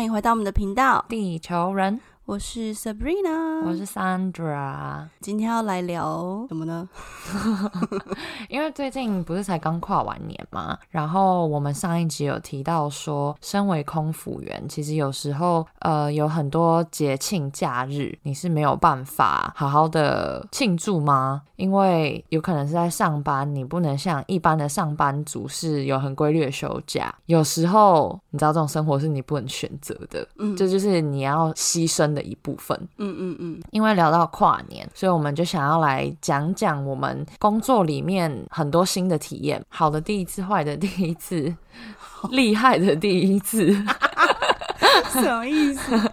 欢迎回到我们的频道，地球人，我是 Sabrina，我是 Sandra。今天要来聊什么呢？因为最近不是才刚跨完年嘛，然后我们上一集有提到说，身为空服员，其实有时候呃有很多节庆假日，你是没有办法好好的庆祝吗？因为有可能是在上班，你不能像一般的上班族是有很规律的休假。有时候你知道这种生活是你不能选择的，嗯这就是你要牺牲的一部分。嗯嗯嗯，因为聊到跨年，所以我们就想要来讲讲我们工作里面很多新的体验，好的第一次，坏的第一次，厉害的第一次。什么意思？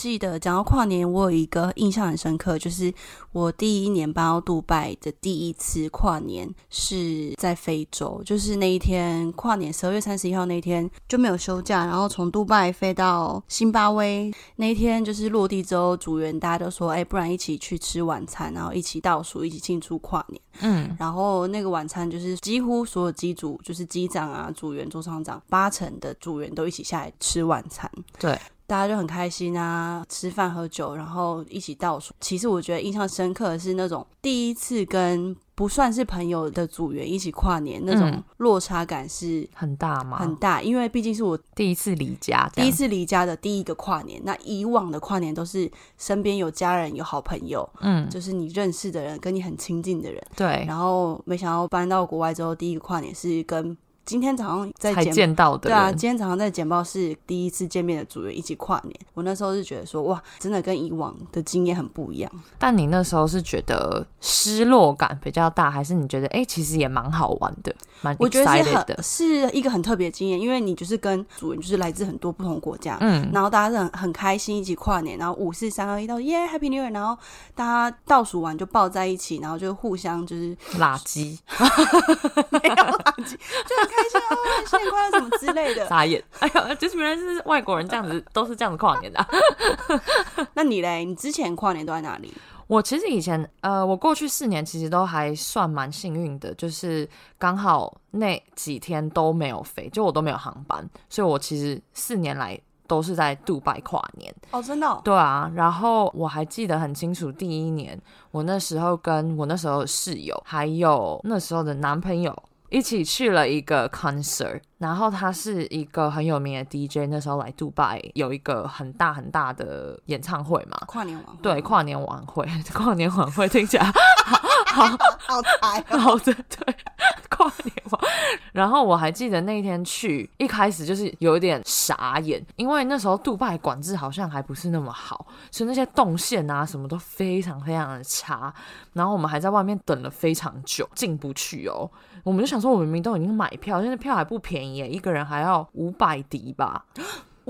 记得讲到跨年，我有一个印象很深刻，就是我第一年搬到杜拜的第一次跨年是在非洲，就是那一天跨年十二月三十一号那天就没有休假，然后从杜拜飞到新巴威那一天就是落地之后，组员大家都说，哎、不然一起去吃晚餐，然后一起倒数，一起庆祝跨年。嗯，然后那个晚餐就是几乎所有机组，就是机长啊、组员、座舱长，八成的组员都一起下来吃晚餐。对，大家就很开心啊，吃饭喝酒，然后一起倒数。其实我觉得印象深刻的是那种第一次跟不算是朋友的组员一起跨年，那种嗯落差感是很大嘛，很大，因为毕竟是我第一次离家，第一次离家的第一个跨年。那以往的跨年都是身边有家人、有好朋友，嗯，就是你认识的人，跟你很亲近的人。对，然后没想到搬到国外之后，第一个跨年是跟今天早上在才简见到的对啊，今天早上在简报室第一次见面的组员一起跨年，我那时候是觉得说哇，真的跟以往的经验很不一样。但你那时候是觉得失落感比较大，还是你觉得哎、其实也蛮好玩的，蛮我觉得是很，是一个很特别的经验，因为你就是跟组员就是来自很多不同国家。嗯，然后大家是很很开心一起跨年，然后五四三二一到耶 Happy New Year，然后大家倒数完就抱在一起，然后就互相就是垃圾，没有垃圾，就很开心哦，新年快乐什么之类的。傻眼，哎呀，就是原来是外国人这样子，都是这样子跨年的啊、那你嘞？你之前跨年都在哪里？我其实以前，呃，我过去四年其实都还算蛮幸运的，就是刚好那几天都没有飞，就我都没有航班，所以我其实四年来都是在杜拜跨年。哦，真的、哦，对啊，然后我还记得很清楚，第一年我那时候跟我那时候的室友，还有那时候的男朋友。一起去了一个 concert，然后他是一个很有名的 DJ，那时候来杜拜有一个很大很大的演唱会嘛，跨年晚会对，跨年晚会，跨年晚会听起来 好彩哦。好的，对。然后我还记得那一天去，一开始就是有一点傻眼，因为那时候杜拜管制好像还不是那么好，所以那些动线啊什么都非常非常的差。然后我们还在外面等了非常久，进不去哦。我们就想说，我明明都已经买票，现在票还不便宜耶，一个人还要五百迪吧？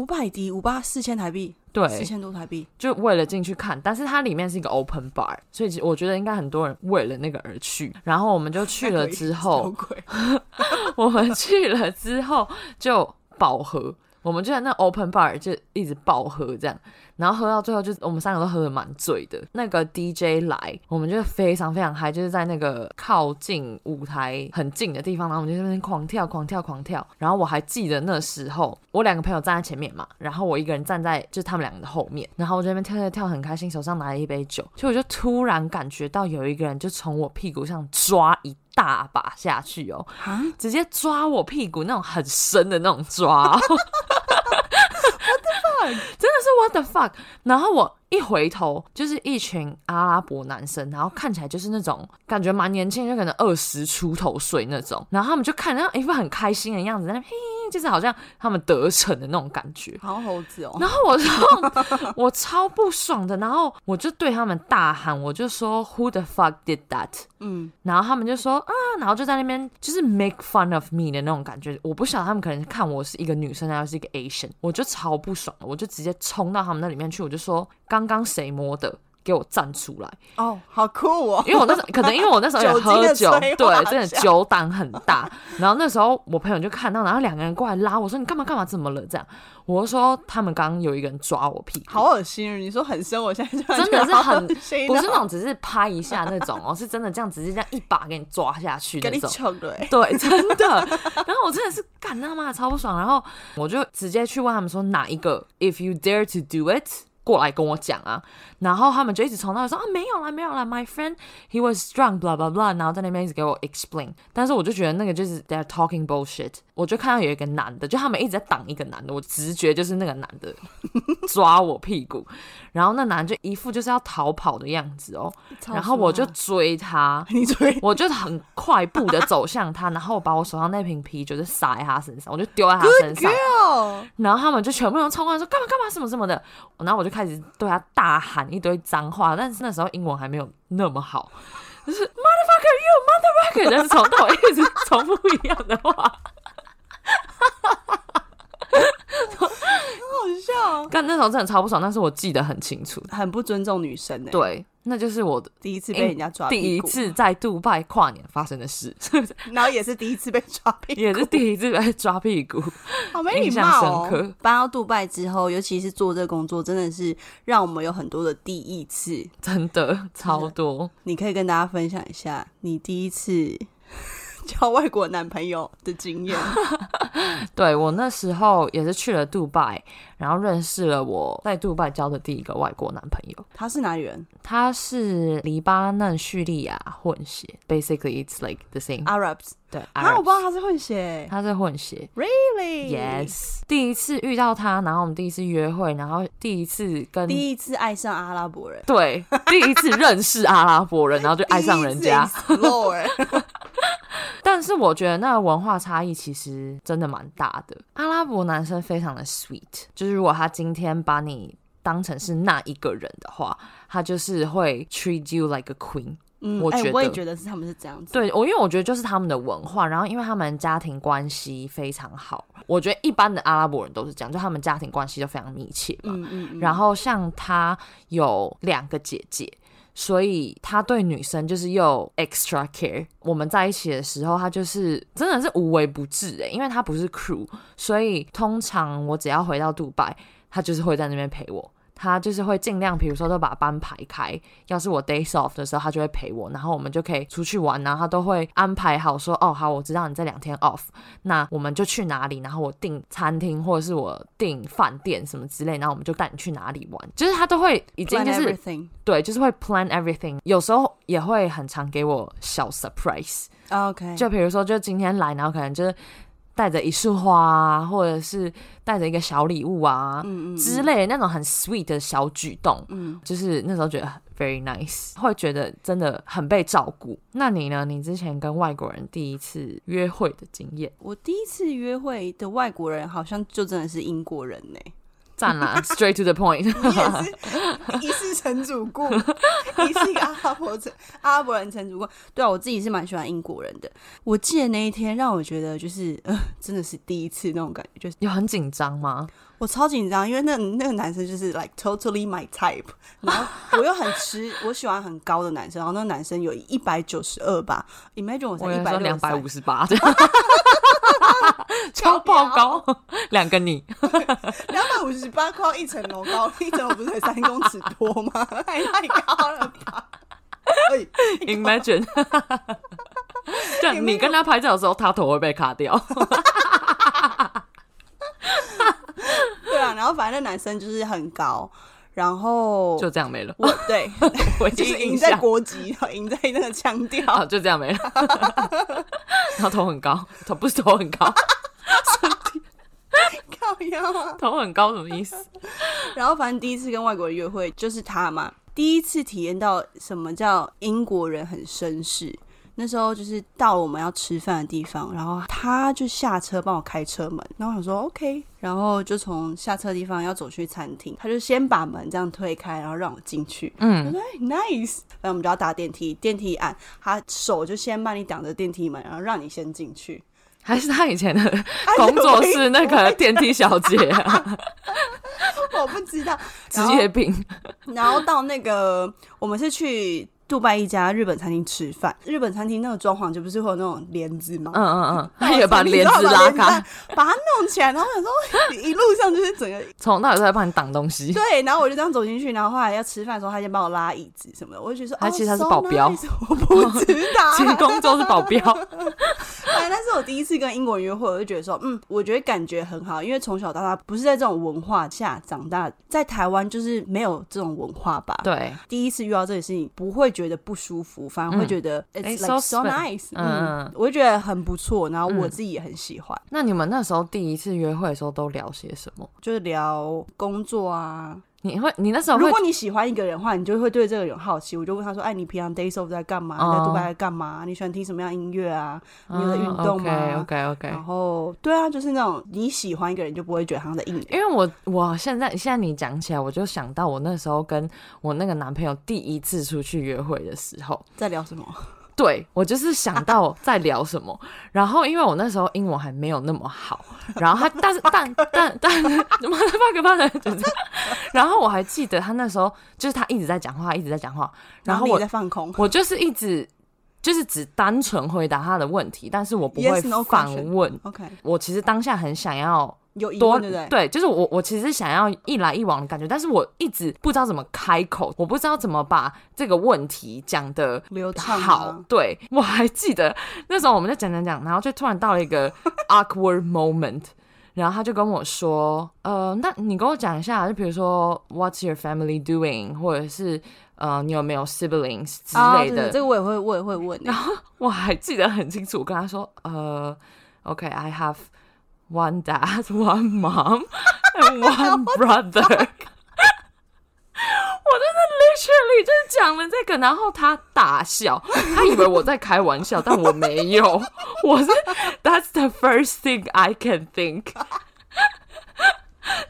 五百迪五八四千台币，四对，千多台币。就为了进去看，但是它里面是一个 open bar，所以我觉得应该很多人为了那个而去。然后我们就去了之后 我们去了之后就饱和，我们就在那 open bar 就一直饱和这样，然后喝到最后就我们三个都喝的蛮醉的。那个 DJ 来，我们就非常非常嗨，就是在那个靠近舞台很近的地方，然后我们就在那边狂跳狂跳狂跳。然后我还记得那时候我两个朋友站在前面嘛，然后我一个人站在就是他们两个的后面，然后我在那边跳跳跳很开心，手上拿了一杯酒，所以我就突然感觉到有一个人就从我屁股上抓一大把下去哦，啊！直接抓我屁股那种很深的那种抓。真的是 what the fuck！然后我 一回头，就是一群阿拉伯男生，然后看起来就是那种感觉蛮年轻，就可能二十出头岁那种，然后他们就看，然后一副很开心的样子，在那嘿，就是好像他们得逞的那种感觉。好猴子哦。然后我就 我超不爽的，然后我就对他们大喊，我就说 Who the fuck did that？嗯，然后他们就说啊，然后就在那边就是 make fun of me 的那种感觉。我不晓得他们可能看我是一个女生，然后是一个 Asian，我就超不爽的，我就直接冲到他们那里面去，我就说刚刚刚谁摸的？给我站出来，哦，好酷哦！因为我那时候 可能因为我那时候也酒精喝酒，对，真的酒胆很大。然后那时候我朋友就看到，然后两个人过来拉我说：“你干嘛干嘛？怎么了？”这样，我就说他们刚刚有一个人抓我屁股，好恶心哦！你说很深，我现在就 真的是很不是那种只是拍一下那种哦，是真的这样直接这样一把给你抓下去那种。对，真的。然后我真的是干他妈的超不爽，然后我就直接去问他们说哪一个，if you dare to do it。过来跟我讲啊，然后他们就一直从那里说啊没有啦没有啦，my friend he was strong，blah blah blah，然后在那边一直给我 explain，但是我就觉得那个就是 they're talking bullshit，我就看到有一个男的，就他们一直在挡一个男的，我直觉就是那个男的 抓我屁股，然后那男的就一副就是要逃跑的样子哦，然后我就追他，你追？我就很快步的走向他，然后我把我手上那瓶啤酒就洒在他身上，我就丢在他身上，然后他们就全部人冲过来说干嘛？干嘛？什么？什么的，然后我就开始对他大喊一堆脏话，但是那时候英文还没有那么好，就是 motherfucker you motherfucker，但是从头一直重复一样的话。好笑哦，但那时候真的超不爽，但是我记得很清楚。很不尊重女生呢。，对，那就是我的第一次被人家抓屁股，第一，次在杜拜跨年发生的事，然后也是第一次被抓屁股，也是第一次被抓屁股。好没礼印象貌深刻哦。搬到杜拜之后，尤其是做这个工作，真的是让我们有很多的第一次。真的超多，你可以跟大家分享一下你第一次 交外国男朋友的经验。对我那时候也是去了杜拜，然后认识了我在杜拜交的第一个外国男朋友，他是哪里人他是黎巴嫩叙利亚混血，basically it's like the same，、？Arabs 对，啊，我不知道他是混血。他是混血 Really？，yes，第一次遇到他，然后我们第一次约会，然后第一次跟第一次爱上阿拉伯人，对第一次认识阿拉伯人，然后就爱上人家 但是我觉得那个文化差异其实真的蛮大的。阿拉伯男生非常的 sweet，就是如果他今天把你当成是那一个人的话，他就是会 treat you like a queen。我觉得我也觉得是他们是这样子。对我，因为我觉得就是他们的文化，然后因为他们家庭关系非常好，我觉得一般的阿拉伯人都是这样，就他们家庭关系都非常密切嘛。嗯嗯嗯，然后像他有两个姐姐，所以他对女生就是又 extra care。我们在一起的时候，他就是真的是无微不至诶，因为他不是 crew，所以通常我只要回到杜拜，他就是会在那边陪我。他就是会尽量，比如说都把班排开。要是我 days off 的时候，他就会陪我，然后我们就可以出去玩。然后他都会安排好说，哦，好，我知道你这两天 off，那我们就去哪里？然后我订餐厅或者是我订饭店什么之类，然后我们就带你去哪里玩。就是他都会已经就是对，就是会 plan everything。有时候也会很常给我小 surprise，OK，就比如说，就今天来，然后可能就是带着一束花啊，或者是带着一个小礼物啊、嗯嗯之类的那种很 sweet 的小举动，嗯，就是那时候觉得 very nice，会觉得真的很被照顾。那你呢？你之前跟外国人第一次约会的经验？我第一次约会的外国人好像就真的是英国人呢、赞啦，straight to the point。你也是一世成主顾，你是一个阿拉伯成阿拉伯人成主顾。对啊，我自己是蛮喜欢英国人的。我记得那一天让我觉得就是呃，真的是第一次那种感觉，就是有很紧张吗？我超紧张，因为那那个男生就是 like totally my type，然后我又很吃，我喜欢很高的男生，然后那个男生有一百九十二吧，imagine 我才一百说两百五十八，超爆高，两个你。两百五十八快要一层楼高，一层楼不是才三公尺多吗？太太高了吧！哎 Imagine，就你跟他拍照的时候，他头会被卡掉。对啊，然后反正那男生就是很高，然后就这样没了。我对，我已就是赢在国籍，赢在那个腔调。好，就这样没了。然后头很高，头不是头很高，靠腰啊！头很高什么意思？然后反正第一次跟外国人约会就是他嘛，第一次体验到什么叫英国人很绅士。那时候就是到了我们要吃饭的地方，然后他就下车帮我开车门，然后我想说 OK，然后就从下车的地方要走去餐厅，他就先把门这样推开，然后让我进去。我嗯，说哎 nice，然后我们就要搭电梯，电梯一按，他手就先帮你挡着电梯门，然后让你先进去。还是他以前的 工作室那个电梯小姐啊？我我不知道。职业病。然后到那个，我们是去。杜拜一家日本餐厅吃饭，日本餐厅那个装潢就不是会有那种帘子吗？嗯嗯嗯，他也把帘子拉开，把它弄起来，然后想说一路上就是整个 从那里都在帮你挡东西。对，然后我就这样走进去，然后后来要吃饭的时候，他先帮我拉椅子什么的，我就觉得说，他其实他是保镖，我不知道，其实工作是保镖。哎，但是我第一次跟英国人约会，我就觉得说，嗯，我觉得感觉很好，因为从小到大不是在这种文化下长大，在台湾就是没有这种文化吧？对，第一次遇到这件事情，不会觉得不舒服。反而会觉得 it's like so nice，嗯，我就觉得很不错，然后我自己也很喜欢。那你们那时候第一次约会的时候都聊些什么？就是聊工作啊。你会，你那时候如果你喜欢一个人的话，你就会对这个人好奇。我就问他说：“哎，你平常 day off 在干嘛？你在杜拜在干嘛？你喜欢听什么样音乐啊？你有在运动吗？”OK OK。然后，对啊，就是那种你喜欢一个人，就不会觉得他在硬。因为我我现在现在你讲起来，我就想到我那时候跟我那个男朋友第一次出去约会的时候，在聊什么。对我就是想到在聊什么，然后因为我那时候英文还没有那么好，然后他 但是但但但什么发给发的，然后我还记得他那时候就是他一直在讲话，一直在讲话，然后我在放空，我就是一直就是只单纯回答他的问题，但是我不会反问。OK，我其实当下很想要。有疑问对不对？对，就是我，我其实想要一来一往的感觉，但是我一直不知道怎么开口，我不知道怎么把这个问题讲的流畅。好，对我还记得那时候我们在讲讲讲，然后就突然到了一个 awkward moment，然后他就跟我说：“呃，那你跟我讲一下，就比如说 What's your family doing，或者是呃，你有没有 siblings 之类的？这个我也会，我也会问。然后我还记得很清楚，我跟他说：呃，OK，I have。” One dad, one mom, and one brother。我真的 literally 就是讲了这个，然后他大笑，他以为我在开玩笑，但我没有，我是 That's the first thing I can think。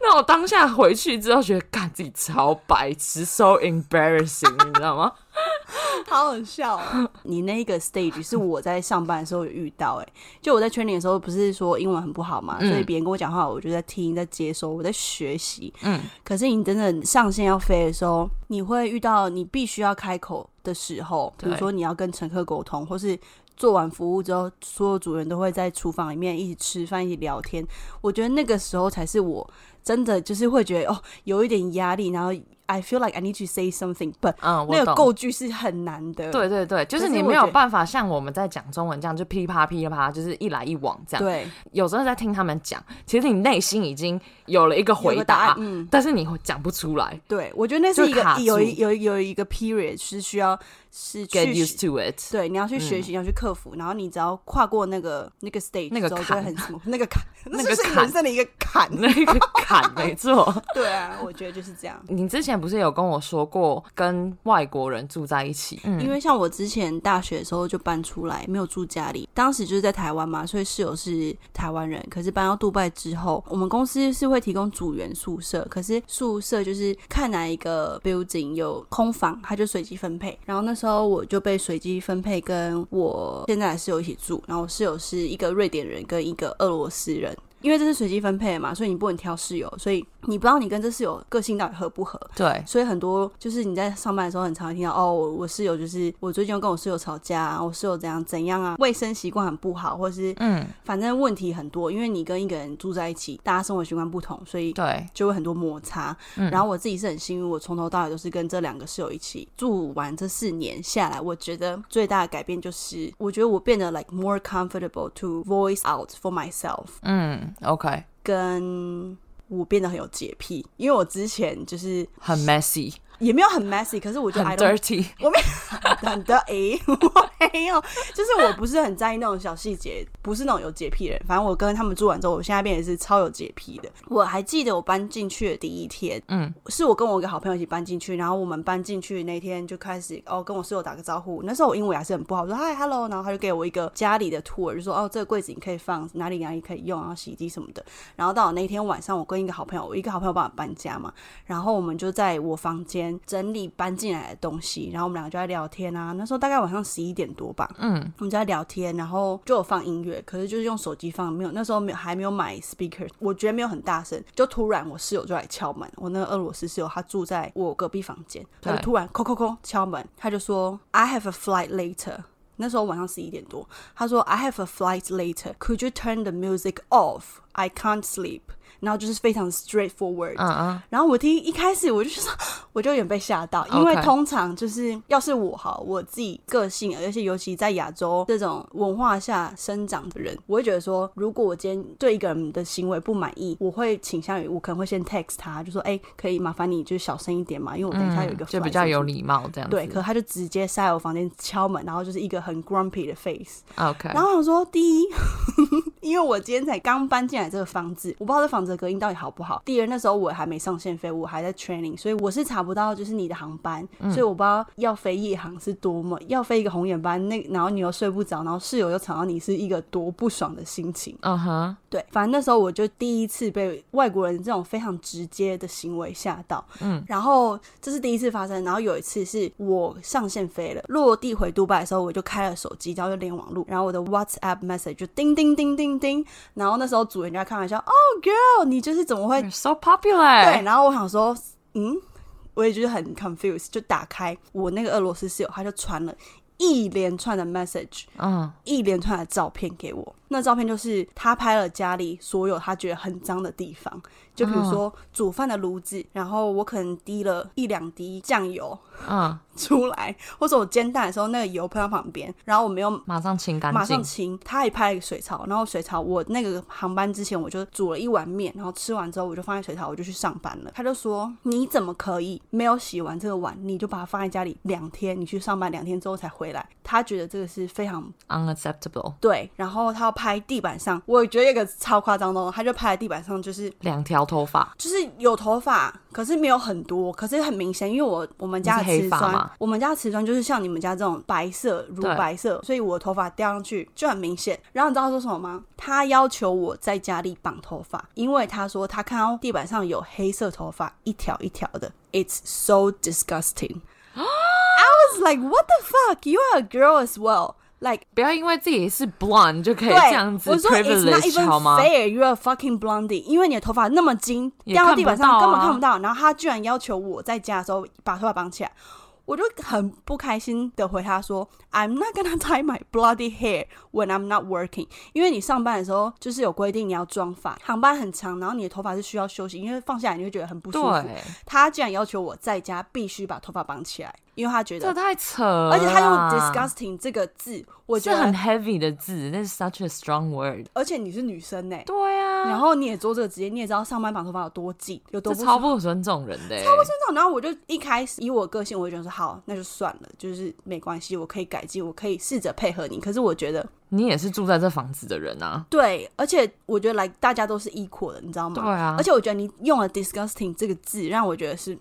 那我当下回去之后，觉得干自己超白痴，so embarrassing，你知道吗？好好笑！你那个 stage 是我在上班的时候有遇到，哎，就我在圈里的时候，不是说英文很不好嘛，所以别人跟我讲话，我就在听，在接收，我在学习。嗯，可是你真的上线要飞的时候，你会遇到你必须要开口的时候，比如说你要跟乘客沟通，或是做完服务之后，所有主人都会在厨房里面一起吃饭、一起聊天。我觉得那个时候才是我真的就是会觉得哦，有一点压力，然后。I feel like I need to say something, but 嗯，那个构句是很难的。对对对，就是你没有办法像我们在讲中文这样，就噼啪噼啪，就是一来一往这样。对，有时候在听他们讲，其实你内心已经有了一个回答，嗯，但是你讲不出来。对，我觉得那是一个有有有一个 period 是需要。是 get used to it，对，你要去学习，要去克服，然后你只要跨过那个那个 stage，那个坎，那个坎，那个是人生的一个坎，那个坎，没错。对啊，我觉得就是这样。你之前不是有跟我说过跟外国人住在一起？嗯，因为像我之前大学的时候就搬出来，没有住家里，当时就是在台湾嘛，所以室友是台湾人。可是搬到杜拜之后，我们公司是会提供组员宿舍，可是宿舍就是看哪一个 building 有空房，他就随机分配。然后那时候我就被随机分配跟我现在的室友一起住，然后室友是一个瑞典人跟一个俄罗斯人。因为这是随机分配嘛，所以你不能挑室友，所以你不知道你跟这室友个性到底合不合。对，所以很多就是你在上班的时候，很常会听到哦，我室友就是我最近又跟我室友吵架，啊我室友怎样怎样啊，卫生习惯很不好，或者是嗯，反正问题很多。因为你跟一个人住在一起，大家生活习惯不同，所以对就会很多摩擦。然后我自己是很幸运，我从头到尾都是跟这两个室友一起住完这四年下来，我觉得最大的改变就是，我觉得我变得 like more comfortable to voice out for myself。嗯，OK。跟我变得很有洁癖，因为我之前就是很 messy。也没有很 messy，可是我觉得 I dirty，我没 很的诶，我没有，就是我不是很在意那种小细节，不是那种有洁癖的人。反正我跟他们住完之后，我现在变也是超有洁癖的。我还记得我搬进去的第一天，嗯，是我跟我一个好朋友一起搬进去，然后我们搬进去那天就开始哦跟我室友打个招呼。那时候我英文还是很不好，我说嗨 hello，然后他就给我一个家里的 tour，就说哦这个柜子你可以放哪里哪里可以用，然后洗衣机什么的。然后到了那天晚上，我跟一个好朋友，我一个好朋友帮我搬家嘛，然后我们就在我房间。边整理搬进来的东西，然后我们两个就在聊天啊。那时候大概晚上十一点多吧，嗯，我们就在聊天，然后就有放音乐，可是就是用手机放，没有那时候没有还没有买 speaker，我觉得没有很大声，就突然我室友就来敲门，我那个俄罗斯室友他住在我隔壁房间，他就突然叩叩叩敲门，他就说 I have a flight later。那时候晚上十一点多，他说 I have a flight later. Could you turn the music off? I can't sleep. 然后就是非常 straightforward，嗯嗯，然后我听一开始我就说，我就有点被吓到，因为通常就是要是我哈，我自己个性，而且尤其在亚洲这种文化下生长的人，我会觉得说，如果我今天对一个人的行为不满意，我会倾向于我可能会先 text 他，就说，哎、可以麻烦你就是小声一点嘛，因为我等一下有一个、嗯就比较有。礼貌这样子。对，可他就直接塞我房间敲门，然后就是一个很 grumpy 的 face，OK，然后我想说，第一，因为我今天才刚搬进来这个房子，我不知道这房子的隔音到底好不好。第二，那时候我还没上线飞，我还在 training，所以我是查不到就是你的航班，所以我不知道要飞夜航是多么要飞一个红眼班，那然后你又睡不着，然后室友又吵到你，是一个多不爽的心情。嗯哼，对，反正那时候我就第一次被外国人这种非常直接的行为吓到，嗯，然后这是第一次发生，然后有一次是我上线飞了，落地回杜拜的时候，我就开了手机，然后就连网路，然后我的 WhatsApp message 就叮叮叮叮叮，然后那时候主人就在开玩笑，哦你就是怎么会 You're so popular。对，，然后我想说，嗯，我也就是很 confused，就打开我那个俄罗斯室友，他就传了一连串的 message，嗯，一连串的照片给我。那照片就是他拍了家里所有他觉得很脏的地方，就比如说煮饭的炉子，然后我可能滴了一两滴酱油啊，出来，或者我煎蛋的时候那个油喷到旁边，然后我没有马上清干净马上。清。他还拍了一个水槽，然后水槽我那个航班之前我就煮了一碗面，然后吃完之后我就放在水槽，我就去上班了。他就说你怎么可以没有洗完这个碗，你就把它放在家里两天，你去上班两天之后才回来？他觉得这个是非常 Unacceptable，对，然后他要拍地板上，我觉得有一个超夸张的哦，他就拍在地板上，就是两条头发。就是有头发，可是没有很多，可是很明显，因为我我们家的瓷砖我们家的瓷砖就是像你们家这种白色乳白色，所以我的头发掉上去就很明显。然后你知道他说什么吗？他要求我在家里绑头发，因为他说他看到地板上有黑色头发一条一条的，It's so disgusting. I was like, what the fuck? You are a girl as well. Like 不要因为自己是 blonde 就可以对，这样子我说 it's not privilege 好 even 吗？fair, you're a fucking blondie，因为你的头发那么金，也掉到地板上看不到啊根本看不到，然后他居然要求我在家的时候把头发绑起来。我就很不开心的回他说，I'm not gonna tie my bloody hair when I'm not working，因为你上班的时候就是有规定你要妆发，航班很长，然后你的头发是需要休息，因为放下来你会觉得很不舒服。对，他竟然要求我在家必须把头发绑起来，因为他觉得，这太扯了。而且他用 disgusting 这个字，我觉得很，heavy 的字，那是 such a strong word。而且你是女生呢、对啊，然后你也做这个职业，你也知道上班绑头发有多紧，有多这超不尊重人的欸，超不尊重，然后我就一开始以我个性，我就觉得说好，那就算了，就是没关系，我可以改进，我可以试着配合你。可是我觉得你也是住在这房子的人啊。对，而且我觉得来大家都是 equal 的，你知道吗？对啊而且我觉得你用了 disgusting 这个字，让我觉得是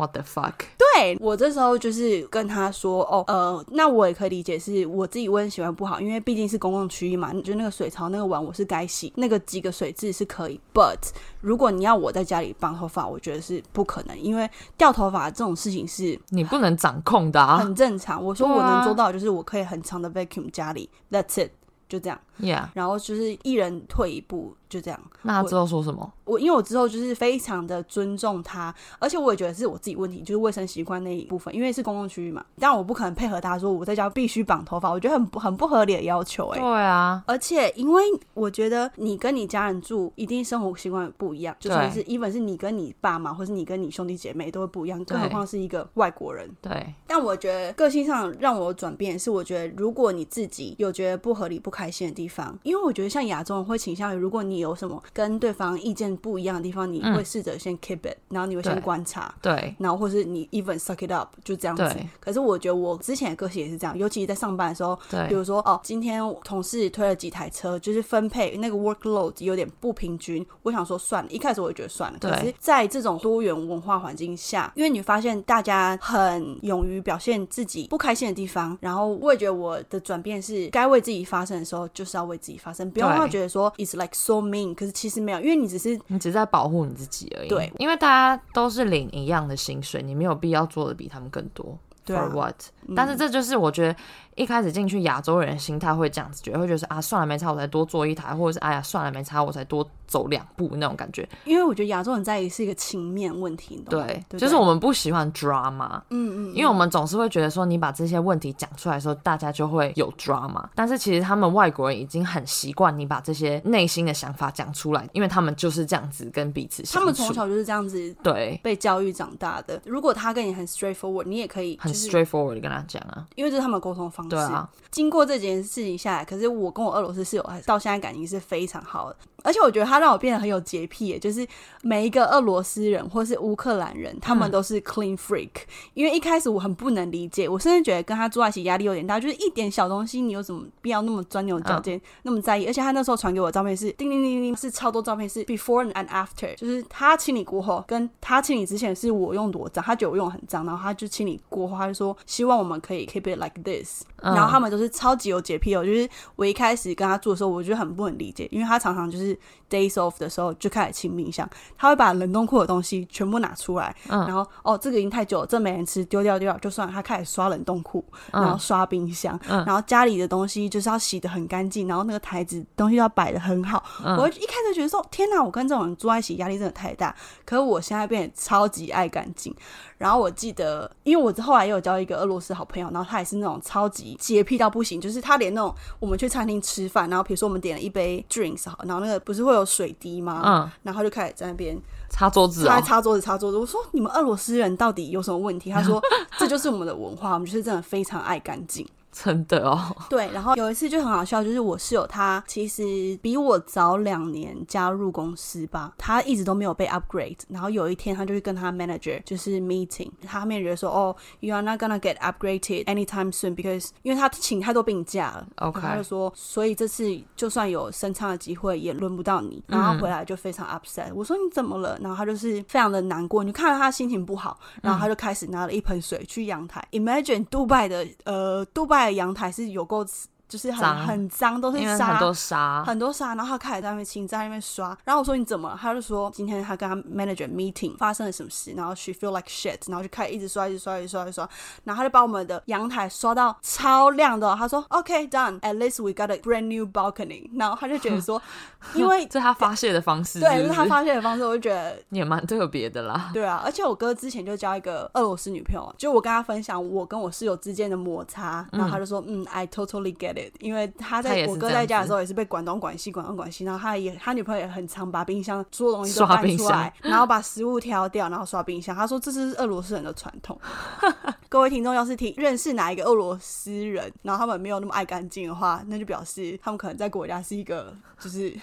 What the fuck？对我这时候就是跟他说，哦，呃，那我也可以理解，是我自己我很喜欢不好，因为毕竟是公共区域嘛，就那个水槽那个碗我是该洗，那个几个水渍是可以，but 如果你要我在家里绑头发，我觉得是不可能，因为掉头发这种事情是你不能掌控的啊。很正常。我说我能做到，就是我可以很长的 vacuum 家里，that's it，就这样，Yeah，然后就是一人退一步，就这样。那他之后说什么？我因为我之后就是非常的尊重他，而且我也觉得是我自己问题，就是卫生习惯那一部分，因为是公共区域嘛，但我不可能配合他说我在家必须绑头发，我觉得很不很不合理的要求哎、对啊，而且，因为我觉得你跟你家人住，一定生活习惯不一样，就算是 even 是你跟你爸妈，或是你跟你兄弟姐妹都会不一样，更何况是一个外国人。对，但我觉得个性上让我转变是，我觉得如果你自己有觉得不合理、不开心的地方，因为我觉得像亚洲人会倾向于，如果你有什么跟对方意见不一样的地方，你嗯会试着先 keep it，然后你会先观察。对，然后或是你 even suck it up 就这样子。可是我觉得我之前的个性也是这样，尤其在上班的时候，比，如说哦，今天同事推了几台车，就是分配那个 workload 有点不平均。我想说算了，一开始我也觉得算了。对可是，在这种多元文化环境下，因为你发现大家很勇于表现自己不开心的地方，然后我也觉得我的转变是，该为自己发声的时候就是要为自己发声，不要觉得说 it's like so mean，可是其实没有，因为你只是你只是在保护你自己而已。对，因为大家都是领一样的薪水，你没有必要做的比他们更多。对啊 For what？、但是这就是我觉得一开始进去亚洲人的心态会这样子觉得，会觉得是啊算了没差，我才多做一台，或者是哎呀算了没差，我才多走两步那种感觉。因为我觉得亚洲人在意是一个情面问题，对，就是我，们不喜欢 drama，嗯嗯，因为我们总是会觉得说你把这些问题讲出来的时候，大家就会有 drama。但是其实他们外国人已经很习惯你把这些内心的想法讲出来，因为他们就是这样子跟彼此相处。他们从小就是这样子对被教育长大的。如果他跟你很 straightforward，你也可以很就是 straightforward 地跟他讲啊，因为这是他们的沟通方式。对啊，经过这件事情下来，可是我跟我俄罗斯室友还到现在感情是非常好的，而且我觉得他让我变得很有洁癖耶，就是每一个俄罗斯人或是乌克兰人，他们都是 clean freak、因为一开始我很不能理解，我甚至觉得跟他住在一起压力有点大，就是一点小东西你有什么必要那么钻牛角尖、那么在意？而且他那时候传给我的照片是叮叮叮叮叮，是超多照片是 before and after，就是他清理过后跟他清理之前是我用多脏，他觉得我用很脏，然后他就清理过后他就说希望我们可以 keep it like this。嗯然后他们都是超级有洁癖哦，就是我一开始跟他住的时候，我就很不能理解，因为他常常就是 days off 的时候就开始清冰箱，他会把冷冻库的东西全部拿出来，嗯。然后哦这个已经太久了，这没人吃，丢掉丢掉就算了，他开始刷冷冻库，然后刷冰箱，嗯。然后家里的东西就是要洗的很干净，然后那个台子东西要摆的很好，嗯。我一开始觉得说天哪，我跟这种人住在一起压力真的太大，可是我现在变得超级爱干净。然后我记得，因为我后来也有交一个俄罗斯好朋友，然后他也是那种超级洁癖到不行，就是他连那种我们去餐厅吃饭，然后比如说我们点了一杯 drinks 好，然后那个不是会有水滴吗？嗯，然后他就开始在那边擦桌子哦，擦擦桌子擦桌子。我说你们俄罗斯人到底有什么问题？他说这就是我们的文化，我们就是真的非常爱干净。真的哦，对，然后有一次就很好笑，就是我室友他其实比我早两年加入公司吧，他一直都没有被 upgrade。然后有一天他就去跟他 manager 就是 meeting，他 manager 说哦，you are not gonna get upgraded anytime soon because 因为他请太多病假了。OK 然后他就说，所以这次就算有升舱的机会，也轮不到你。然后回来就非常 upset。我说你怎么了？然后他就是非常的难过，你就看到他心情不好，然后他就开始拿了一盆水去阳台。Imagine 杜拜的呃，杜拜的阳台是有够就是很很脏，都是沙，因为很多沙，很多沙，然后他开始在那边清，在那边刷。然后我说你怎么了？他就说今天他跟他 manager meeting 发生了什么事，然后 she feel like shit，然后就开始一直刷，一直刷，一直刷，一直刷，然后他就把我们的阳台刷到超亮的哦、他说 OK done，at least we got a brand new balcony。然后他就觉得说，因为这是他发泄的方式，对，这是他？发泄的方式，我就觉得也蛮特别的啦。对啊，而且我哥之前就交一个俄罗斯女朋友，就我跟他分享我跟我室友之间的摩擦，然后他就说，嗯，I totally get it，因为他在我哥在家的时候也是被管东管西，管东管西，然后他也他女朋友也很常把冰箱所有东西都搬出来，然后把食物挑掉，然后刷冰箱。他说这是俄罗斯人的传统。各位听众要是听认识哪一个俄罗斯人，然后他们没有那么爱干净的话，那就表示他们可能在国家是一个就是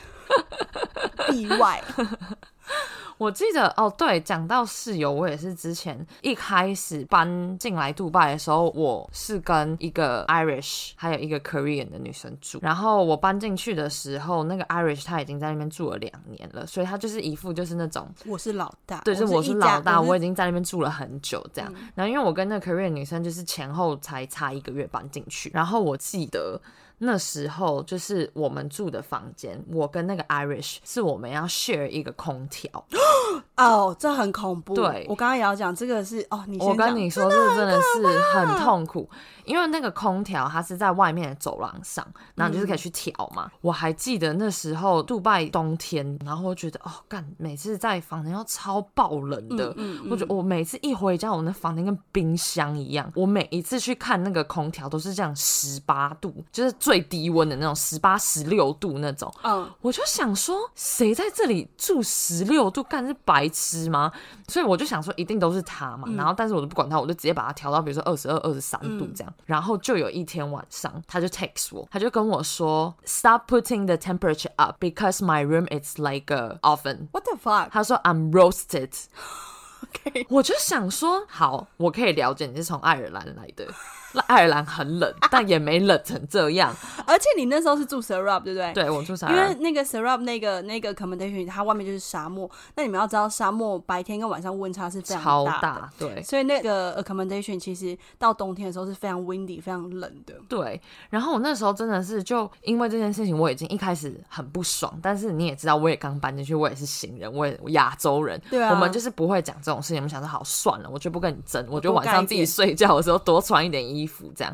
意外。我记得哦，对，讲到室友，我也是之前一开始搬进来杜拜的时候，我是跟一个 Irish 还有一个 Korean 的女生住。然后我搬进去的时候，那个 Irish 她已经在那边住了两年了，所以她就是一副就是那种，我是老大，对，就是我是老大，我是已经在那边住了很久这样。然后因为我跟那个 Korean 女生就是前后才差一个月搬进去，然后我记得。那时候就是我们住的房间，我跟那个 Irish 是我们要 share 一个空挑，哦，这很恐怖。对我刚刚也要讲这个是哦，你我跟你说，这个真的是很痛苦，因为那个空调它是在外面的走廊上，然后你就是可以去调嘛。我还记得那时候杜拜冬天，然后我觉得哦，干，每次在房间要超爆冷的，嗯嗯我觉得我每次一回家，我那房间跟冰箱一样。我每一次去看那个空调都是这样十八度，就是最低温的那种十八、十六度那种。嗯，我就想说，谁在这里住十六度，干是白痴吗？所以我就想说，一定都是他嘛。然后，但是我都不管他，我就直接把它调到比如说二十二、二十三度这样。然后就有一天晚上，他就 text 我，他就跟我说，Stop putting the temperature up because my room is like a oven。What the fuck？他说 I'm roasted。OK 我就想说，好，我可以了解你是从爱尔兰来的，爱尔兰很冷，但也没冷成这样。而且你那时候是住 Serup，对不对？对我住啥？因为那个 Serup 那个那个 accommodation 它外面就是沙漠，那你们要知道沙漠白天跟晚上温差是非常超大的。大，对所以那个 accommodation 其实到冬天的时候是非常 windy、非常冷的。对。然后我那时候真的是就因为这件事情，我已经一开始很不爽，但是你也知道，我也刚搬进去，我也是新人，我也亚洲人，对啊，我们就是不会讲这种事情。我们想说好算了，我就不跟你争，我就晚上自己睡觉的时候多穿一点衣服这样。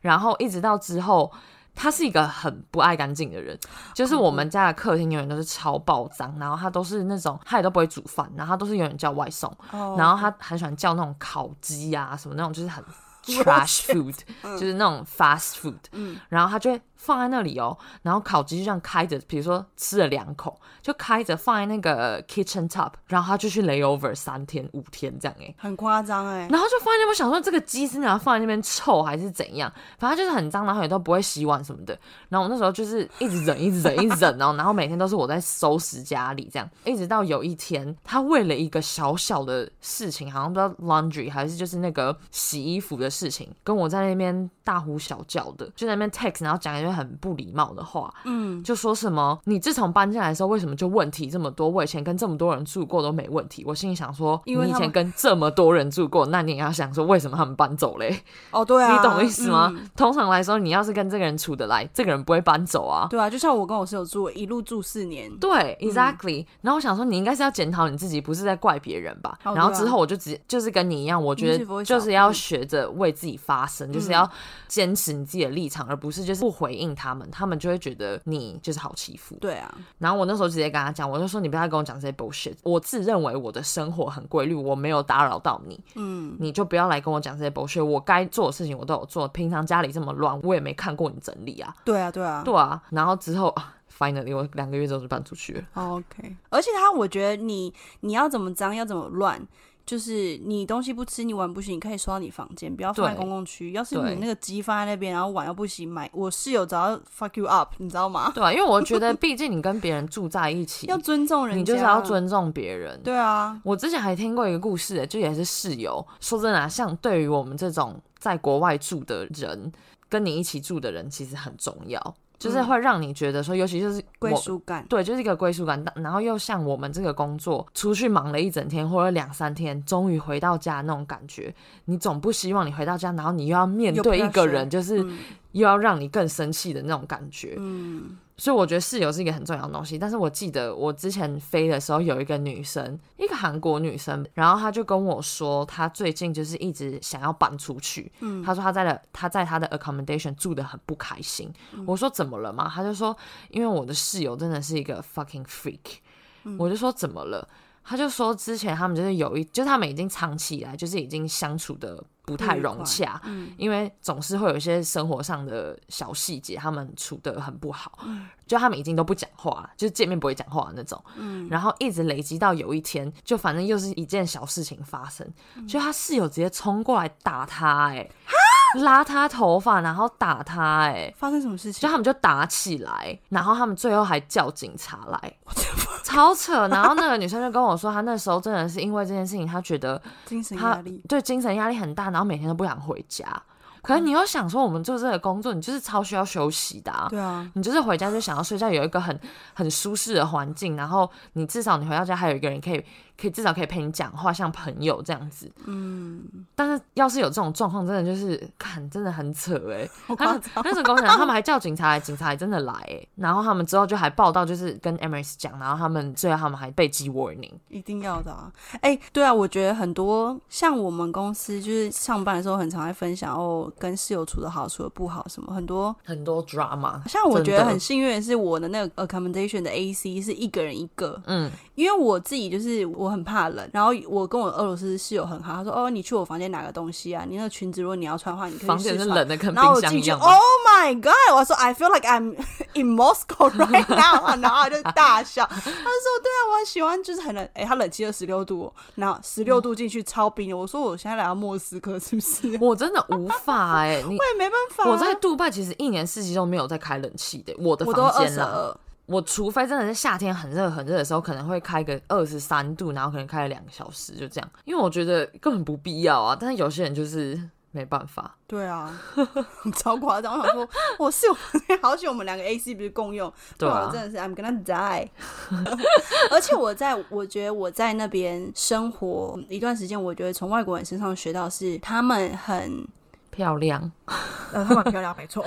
然后一直到之后。他是一个很不爱干净的人，就是我们家的客厅永远都是超爆脏，然后他都是那种他也都不会煮饭，然后他都是永远叫外送，哦然后他很喜欢叫那种烤鸡啊什么那种，就是很 trash food，就是那种 fast food，嗯然后他就会放在那里哦，然后烤鸡就这样开着，比如说吃了两口，就开着放在那个 kitchen top，然后他就去 lay over 三天五天这样哎、很夸张哎。然后就放在那边，我想说这个鸡是拿放在那边臭还是怎样？反正就是很脏，然后也都不会洗碗什么的。然后我那时候就是一直忍，一直忍，一直忍，然后然后每天都是我在收拾家里这样，一直到有一天，他为了一个小小的事情，好像不知道 laundry 还是就是那个洗衣服的事情，跟我在那边大呼小叫的，就在那边 text，然后讲一些很不礼貌的话，嗯，就说什么你自从搬进来的时候，为什么就问题这么多？我以前跟这么多人住过都没问题。我心里想说，你以前因为他们跟这么多人住过，那你也要想说为什么他们搬走嘞？哦，对啊，你懂意思吗？嗯通常来说，你要是跟这个人处得来，这个人不会搬走啊。对啊，就像我跟我室友住，一路住四年。对，exactly、然后我想说，你应该是要检讨你自己，不是在怪别人吧？哦啊然后之后我就直接就是跟你一样，我觉得就是要嗯 学着为自己发声，就是要坚持你自己的立场，而不是就是不回应他们，他们就会觉得你就是好欺负。对啊，然后我那时候直接跟他讲，我就说你不要再跟我讲这些 bullshit。我自认为我的生活很规律，我没有打扰到你，嗯，你就不要来跟我讲这些 bullshit。我该做的事情我都有做，平常家里这么乱，我也没看过你整理啊。对啊，对啊。对啊，然后之后啊 finally 我两个月之后就搬出去了。哦 OK，而且他，我觉得你你要怎么脏，要怎么乱，就是你东西不吃，你碗不洗，你可以收到你房间，不要放在公共区。要是你那个鸡放在那边，然后碗又不洗，买我室友早要 fuck you up，你知道吗？对啊，因为我觉得 毕竟你跟别人住在一起，要尊重人家，你就是要。尊重别人。对啊，我之前还听过一个故事，就也是室友。说真的、啊，像对于我们这种在国外住的人，跟你一起住的人其实很重要，就是会让你觉得说，尤其就是归属感。对，就是一个归属感。然后又像我们这个工作，出去忙了一整天或者两三天，终于回到家那种感觉，你总不希望你回到家，然后你又要面对一个人，就是嗯又要让你更生气的那种感觉。嗯，所以我觉得室友是一个很重要的东西。但是我记得我之前飞的时候，有一个女生，一个韩国女生，然后她就跟我说，她最近就是一直想要搬出去。嗯她说她在的她在她的 accommodation 住的很不开心。我说怎么了嘛？她就说因为我的室友真的是一个 fucking freak。我就说怎么了？她就说之前他们就是有一，就是他们已经藏起来，就是已经相处的不太融洽。嗯。因为总是会有一些生活上的小细节，他们处的很不好，嗯。就他们已经都不讲话，就是见面不会讲话那种，嗯。然后一直累积到有一天，就反正又是一件小事情发生，嗯。就他室友直接冲过来打他、哎，拉他头发，然后打他、哎。发生什么事情就情？他们就打起来，然后他们最后还叫警察来，超扯。然后那个女生就跟我说，她那时候真的是因为这件事情，她觉得精神压力。对精神压力很大，然后每天都不想回家。可是你又想说，我们做这个工作，你就是超需要休息的、啊。对啊，你就是回家就想要睡觉，有一个很很舒适的环境，然后你至少你回到家还有一个人可以可以至少可以陪你讲话，像朋友这样子。嗯，但是要是有这种状况，真的就是看真的很扯哎、好他们夸张。那时候跟我讲，他们还叫警察来，警察还真的来哎、然后他们之后就还报道，就是跟 Emirates 讲，然后他们最后他们还被记 warning。一定要的啊！哎、对啊，我觉得很多像我们公司，就是上班的时候很常会分享哦，跟室友处的好，处的不好，什么很多。很多 drama，像我觉得很幸运的是，我的那个 accommodation 的 AC 是一个人一个，嗯，因为我自己就是我很怕冷，然后我跟我俄罗斯室友很好，他说哦，你去我房间拿个东西啊，你那个裙子如果你要穿的话，你可以房间是。冷的跟 冰我进去，Oh 箱一样吧。my god！我说 I feel like I'm in Moscow right now，然后他就大笑，他就说对啊，我很喜欢，就是很冷，哎、他冷气二十六度、哦，然后十六度进去超冰的。我说我现在来到莫斯科是不是？我真的无法哎、你我也没办法啊、我在杜拜其实一年四季都没有在开冷气的，我的房间啦。二，我除非真的是夏天很热很热的时候，可能会开个二十三度，然后可能开了两个小时，就这样。因为我觉得根本不必要啊。但是有些人就是没办法。对啊，超夸张。我想说，我室友 好久我们两个 AC 不是共用，对啊我真的是 I'm gonna die。而且我在我觉得我在那边生活一段时间，我觉得从外国人身上学到是他们很漂亮，呃，他们很漂亮，没错。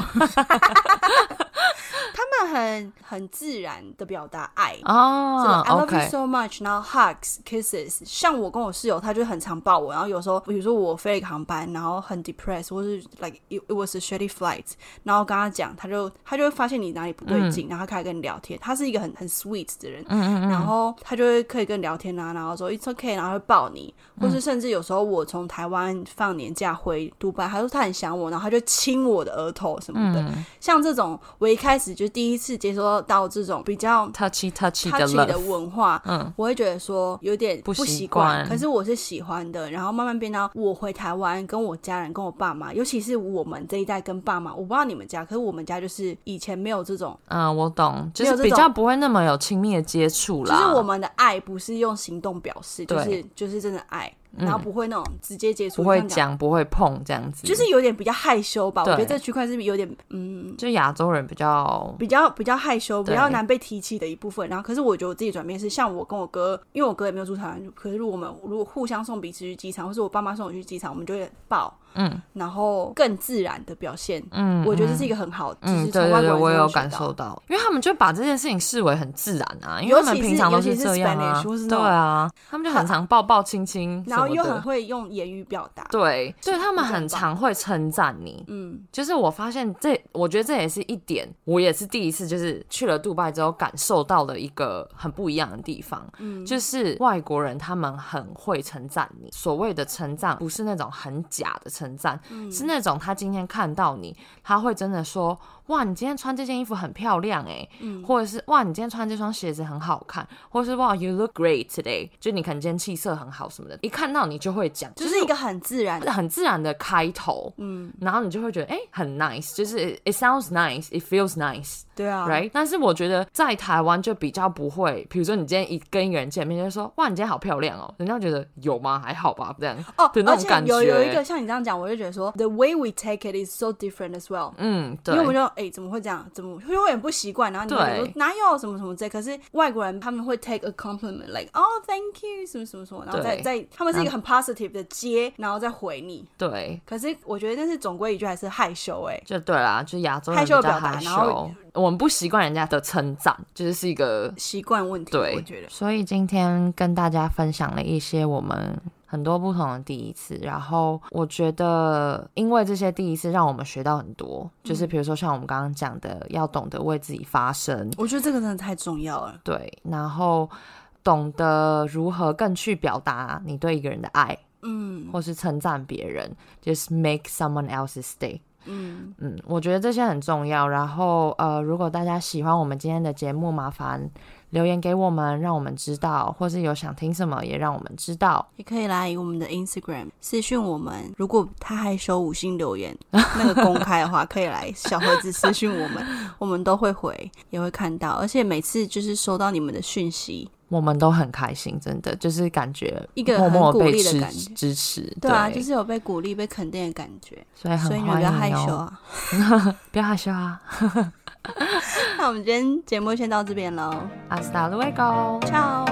很很自然的表达爱。哦 I love you so much，然后 hugs kisses。像我跟我室友，他就很常抱我，然后有时候比如说我飞了一个航班，然后很 depressed，或是 like it, it was a shitty flight，然后跟他讲，他就他就会发现你哪里不对劲，然后他开始跟你聊天。他是一个很很 sweet 的人，嗯嗯嗯，然后他就会可以跟你聊天啊，然后说 it's okay，然后会抱你，或是甚至有时候我从台湾放年假回杜拜，他说他很想我，然后他就亲我的额头什么的。嗯像这种，我一开始就第一次接收到这种比较，touchy touchy 的 touchy 的文化，嗯，我会觉得说有点不习习惯可是我是喜欢的。然后慢慢变到我回台湾，跟我家人、跟我爸妈，尤其是我们这一代跟爸妈，我不知道你们家，可是我们家就是以前没有这种，嗯，我懂，就是比较不会那么有亲密的接触啦。就是我们的爱不是用行动表示，就是就是真的爱，嗯然后不会那种直接接触，不会讲。不会碰这样子，就是有点比较害羞吧，我觉得这区块是有点嗯，就亚洲人比较比较比较害羞，比较难被提起的一部分。然后，可是我觉得我自己转变是，像我跟我哥，因为我哥也没有住台湾，可是如果我们如果互相送彼此去机场，或是我爸妈送我去机场，我们就会抱，嗯。然后更自然的表现。嗯，我觉得这嗯是一个很好，就嗯，是对对对，我有感受到，因为他们就把这件事情视为很自然啊，因为他们平常都是这样啊。对啊，他们就很常抱抱亲亲然后，又很会用言语表达。对，所以他们很常会称赞你。嗯，就是我发现这，我觉得这也是一点，我也是第一次，就是去了杜拜之后感受到了一个很不一样的地方，嗯。就是外国人他们很会称赞你。所谓的称赞，不是那种很假的称赞，嗯。是那种他今天看到你，他会真的说，哇，你今天穿这件衣服很漂亮哎，嗯。或者是哇，你今天穿这双鞋子很好看，或者是哇，you look great today，就你可能今天气色很好什么的，一看到你就会讲，就是一个很自然，很自然的开头，嗯，然后你就会觉得哎、诶很 nice，就是 it sounds nice，it feels nice。对啊。Right，但是我觉得在台湾就比较不会，比如说你今天一跟一个人见面，就说哇你今天好漂亮哦，人家觉得有吗？还好吧，这样。哦，的那种感觉有有一个像你这样讲，我就觉得说，the way we take it is so different as well。嗯，因对为我们就哎、怎么会这样？怎么会有点不习惯？然后你会觉得对说哪有什么什么这。可是外国人他们会 take a compliment like oh thank you 什么什么什么，然后再再他们是一个很 positive 的接，然后再回你。对，可是我觉得但是总归一句还是害羞哎、就对啦，就亚洲人害羞的表达害然后羞，我们不习惯人家的称赞，就是是一个习惯问题。对，我觉得所以今天跟大家分享了一些我们很多不同的第一次，然后我觉得因为这些第一次让我们学到很多，就是比如说像我们刚刚讲的，要懂得为自己发声，我觉得这个真的太重要了。对，然后懂得如何更去表达你对一个人的爱，嗯或是称赞别人，just make someone else's day。嗯，嗯，我觉得这些很重要。然后呃，如果大家喜欢我们今天的节目，麻烦留言给我们，让我们知道，或是有想听什么，也让我们知道。也可以来我们的 Instagram 私讯我们。如果他害羞五星留言 那个公开的话，可以来小盒子私讯我们，我们都会回，也会看到。而且每次就是收到你们的讯息，我们都很开心，真的就是感觉一个默鼓被支励的感觉支持，对啊，就是有被鼓励、被肯定的感觉，所以很所以你们欢迎不要害羞哦，啊。不要害羞啊 那我们今天节目先到这边喽阿斯达鲁外高唱